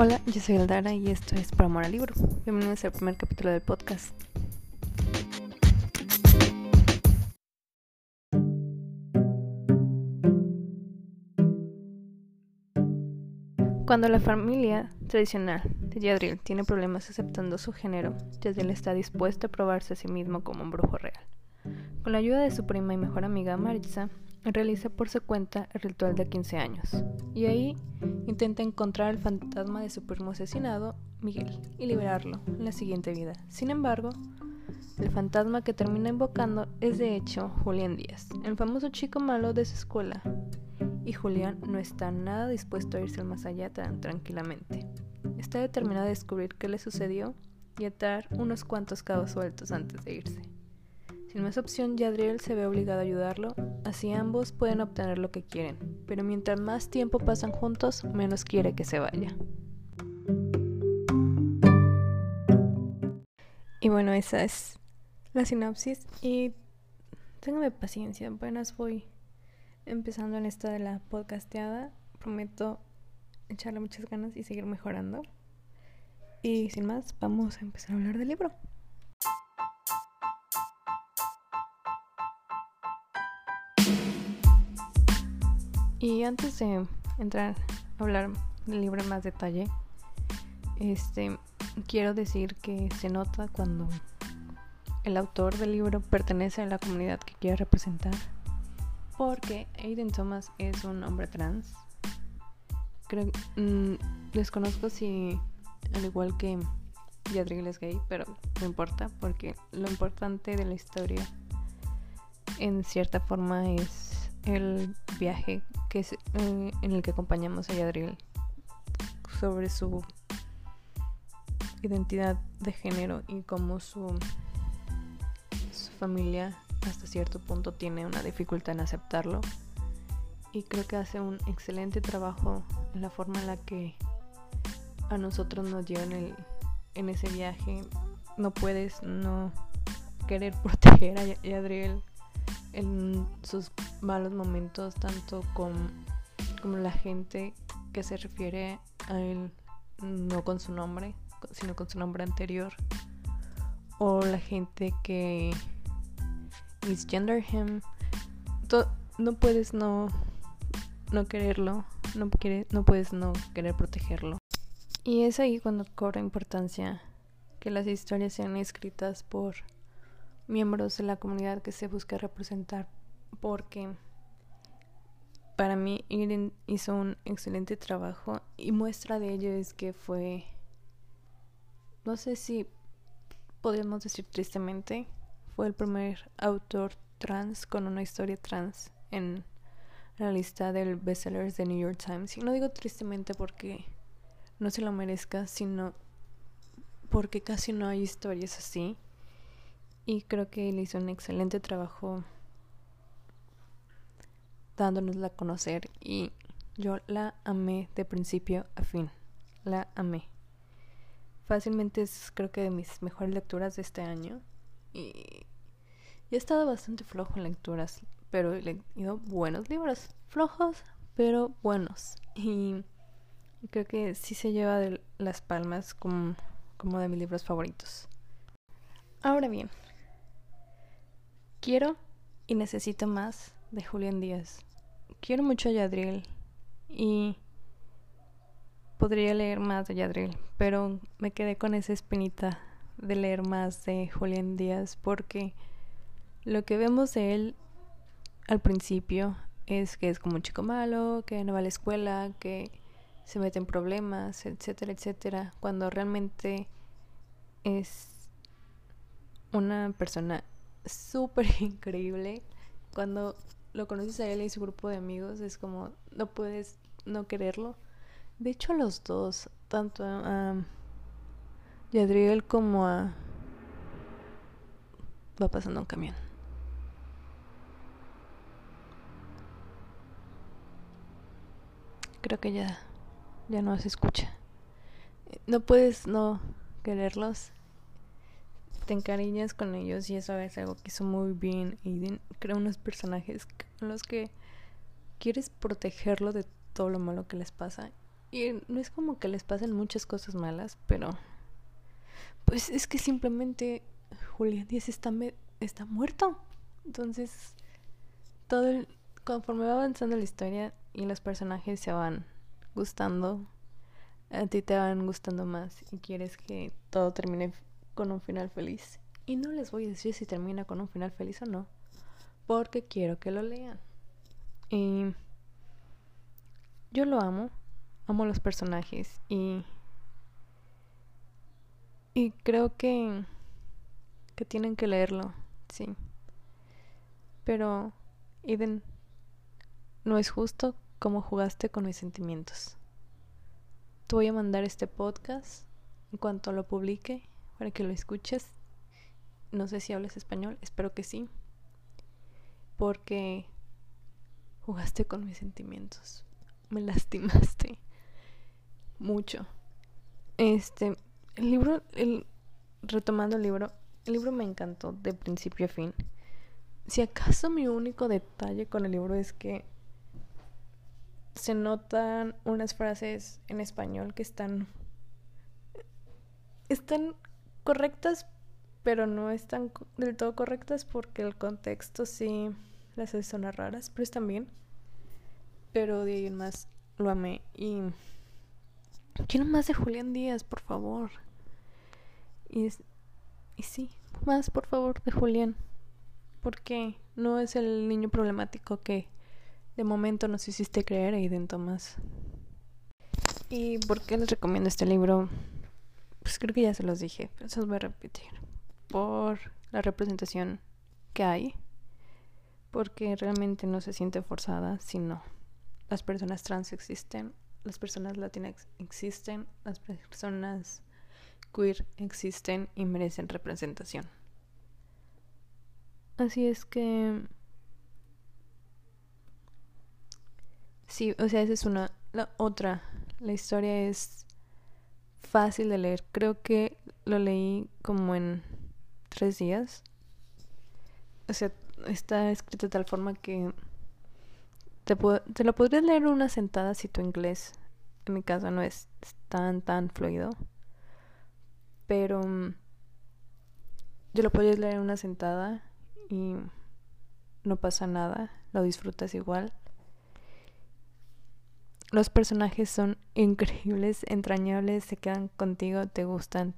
Hola, yo soy Aldara y esto es Por Amor Libro. Bienvenidos al primer capítulo del podcast. Cuando la familia tradicional de Yadriel tiene problemas aceptando su género, Yadriel está dispuesto a probarse a sí mismo como un brujo real. Con la ayuda de su prima y mejor amiga Maritza, realiza por su cuenta el ritual de 15 años y ahí intenta encontrar el fantasma de su primo asesinado, Miguel, y liberarlo en la siguiente vida. Sin embargo, el fantasma que termina invocando es de hecho Julián Díaz, el famoso chico malo de su escuela, y Julián no está nada dispuesto a irse más allá tan tranquilamente. Está determinado a descubrir qué le sucedió y atar unos cuantos cabos sueltos antes de irse. Sin más opción, Yadriel se ve obligado a ayudarlo, así ambos pueden obtener lo que quieren, pero mientras más tiempo pasan juntos, menos quiere que se vaya. Y bueno, esa es la sinopsis y téngame paciencia, apenas voy empezando en esta de la podcasteada, prometo echarle muchas ganas y seguir mejorando. Y sin más, vamos a empezar a hablar del libro. Y antes de entrar a hablar del libro en más detalle, este quiero decir que se nota cuando el autor del libro pertenece a la comunidad que quiere representar, porque Aiden Thomas es un hombre trans. Creo, mm, desconozco si al igual que Yadriel es gay, pero no importa, porque lo importante de la historia en cierta forma es el viaje que es, eh, en el que acompañamos a Yadriel sobre su identidad de género y cómo su, familia hasta cierto punto tiene una dificultad en aceptarlo. Y creo que hace un excelente trabajo en la forma en la que a nosotros nos llevan el, en ese viaje. No puedes no querer proteger a Yadriel en sus malos momentos, tanto con como la gente que se refiere a él no con su nombre, sino con su nombre anterior, o la gente que misgender him. no puedes no no quererlo, no no puedes no querer protegerlo. Y es ahí cuando cobra importancia que las historias sean escritas por miembros de la comunidad que se busca representar porque para mí Irene hizo un excelente trabajo y muestra de ello es que fue no sé si podemos decir tristemente fue el primer autor trans con una historia trans en la lista del bestsellers de New York Times. Y no digo tristemente porque no se lo merezca sino porque casi no hay historias así y creo que él hizo un excelente trabajo dándonosla a conocer y yo la amé de principio a fin. La amé. Fácilmente es creo que de mis mejores lecturas de este año y, he estado bastante flojo en lecturas, pero he leído buenos libros, flojos, pero buenos. Y, creo que sí se lleva de las palmas como, como de mis libros favoritos. Ahora bien, Quiero y necesito más de Julián Díaz. Quiero mucho a Yadriel y podría leer más de Yadriel, pero me quedé con esa espinita de leer más de Julián Díaz porque lo que vemos de él al principio es que es como un chico malo, que no va a la escuela, que se mete en problemas, etcétera, etcétera, cuando realmente es una persona súper increíble. Cuando lo conoces a él y su grupo de amigos, es como, no puedes no quererlo. De hecho, los dos, tanto a Yadriel como a... Va pasando un camión. Creo que ya, ya no se escucha. No puedes no quererlos te encariñas con ellos y eso es algo que hizo muy bien Aiden. Crea unos personajes con los que quieres protegerlo de todo lo malo que les pasa Y no es como que les pasen muchas cosas malas, pero pues es que simplemente Julián Díaz está, está muerto. Entonces, todo el, conforme va avanzando la historia y los personajes se van gustando, a ti te van gustando más y quieres que todo termine con un final feliz. Y no les voy a decir si termina con un final feliz o no, porque quiero que lo lean. Y yo lo amo, amo los personajes y y creo que que tienen que leerlo, sí. Pero Eden no es justo como jugaste con mis sentimientos. Te voy a mandar este podcast en cuanto lo publique para que lo escuches. No sé si hablas español, espero que sí. Porque jugaste con mis sentimientos. Me lastimaste mucho. Este, el libro, el, retomando el libro, el libro me encantó de principio a fin. Si acaso mi único detalle con el libro es que se notan unas frases en español que están están correctas, pero no están del todo correctas porque el contexto sí las hace sonar raras, pero están bien. Pero de ahí más lo amé y quiero más de Julián Díaz, por favor. Y, es, y sí, más por favor de Julián. Porque no es el niño problemático que de momento nos hiciste creer, Aiden Thomas. ¿Y por qué les recomiendo este libro? Pues creo que ya se los dije, pero se los voy a repetir. Por la representación que hay. Porque realmente no se siente forzada, sino las personas trans existen, las personas latinas existen, las personas queer existen y merecen representación. Así es que... Sí, o sea, esa es una... La otra, la historia es fácil de leer. Creo que lo leí como en tres días. O sea, está escrito de tal forma que te, te lo podrías leer una sentada si tu inglés, en mi caso, no es tan, tan fluido. Pero mm, yo lo podrías leer una sentada y no pasa nada, lo disfrutas igual. Los personajes son increíbles, entrañables, se quedan contigo, te gustan,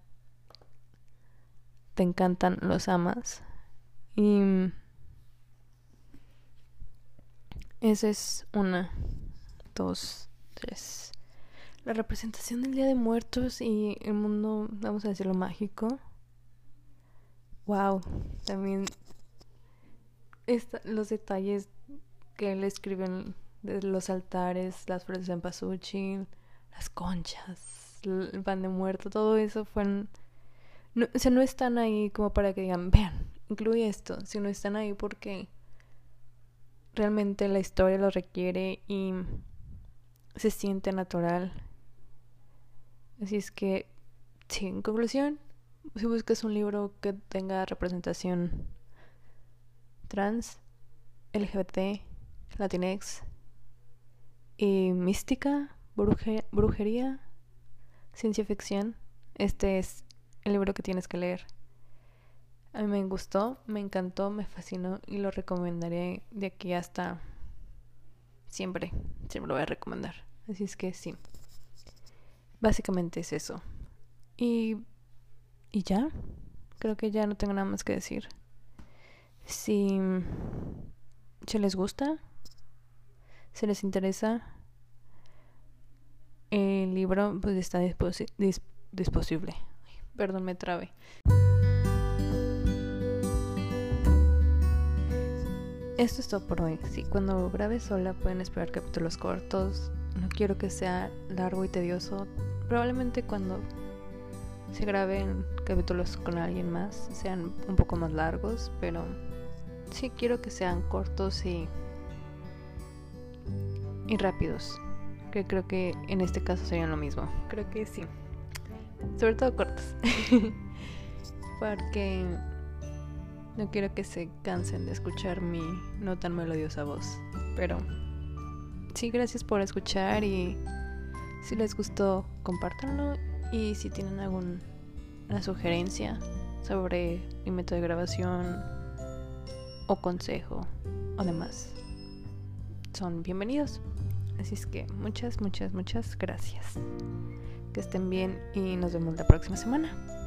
te encantan, los amas. Y esa es una, dos, tres. La representación del Día de Muertos y el mundo, vamos a decirlo, mágico. Wow, también los detalles que le escriben de los altares, las flores de pasuchi, las conchas, el pan de muerto, todo eso fueron... No, o sea, no están ahí como para que digan, vean, incluye esto, sino están ahí porque realmente la historia lo requiere y se siente natural. Así es que, sí, en conclusión, si buscas un libro que tenga representación trans, LGBT, latinex y mística, brujería, ciencia ficción, este es el libro que tienes que leer. A mí me gustó, me encantó, me fascinó y lo recomendaré de aquí hasta siempre. Siempre lo voy a recomendar. Así es que sí. Básicamente es eso. Y, y ya. Creo que ya no tengo nada más que decir. Si, se les gusta, si les interesa, el libro pues está disponible. Perdón, me trabe. Esto es todo por hoy. Sí, cuando grabe sola pueden esperar capítulos cortos. No quiero que sea largo y tedioso. Probablemente cuando se graben capítulos con alguien más sean un poco más largos, pero sí quiero que sean cortos y, y rápidos. Que creo que en este caso serían lo mismo. Creo que sí. Sobre todo cortos. Porque no quiero que se cansen de escuchar mi no tan melodiosa voz. Pero sí, gracias por escuchar y Si les gustó, compártanlo y si tienen alguna sugerencia sobre mi método de grabación o consejo o demás, son bienvenidos. Así es que muchas, muchas, muchas gracias. Que estén bien y nos vemos la próxima semana.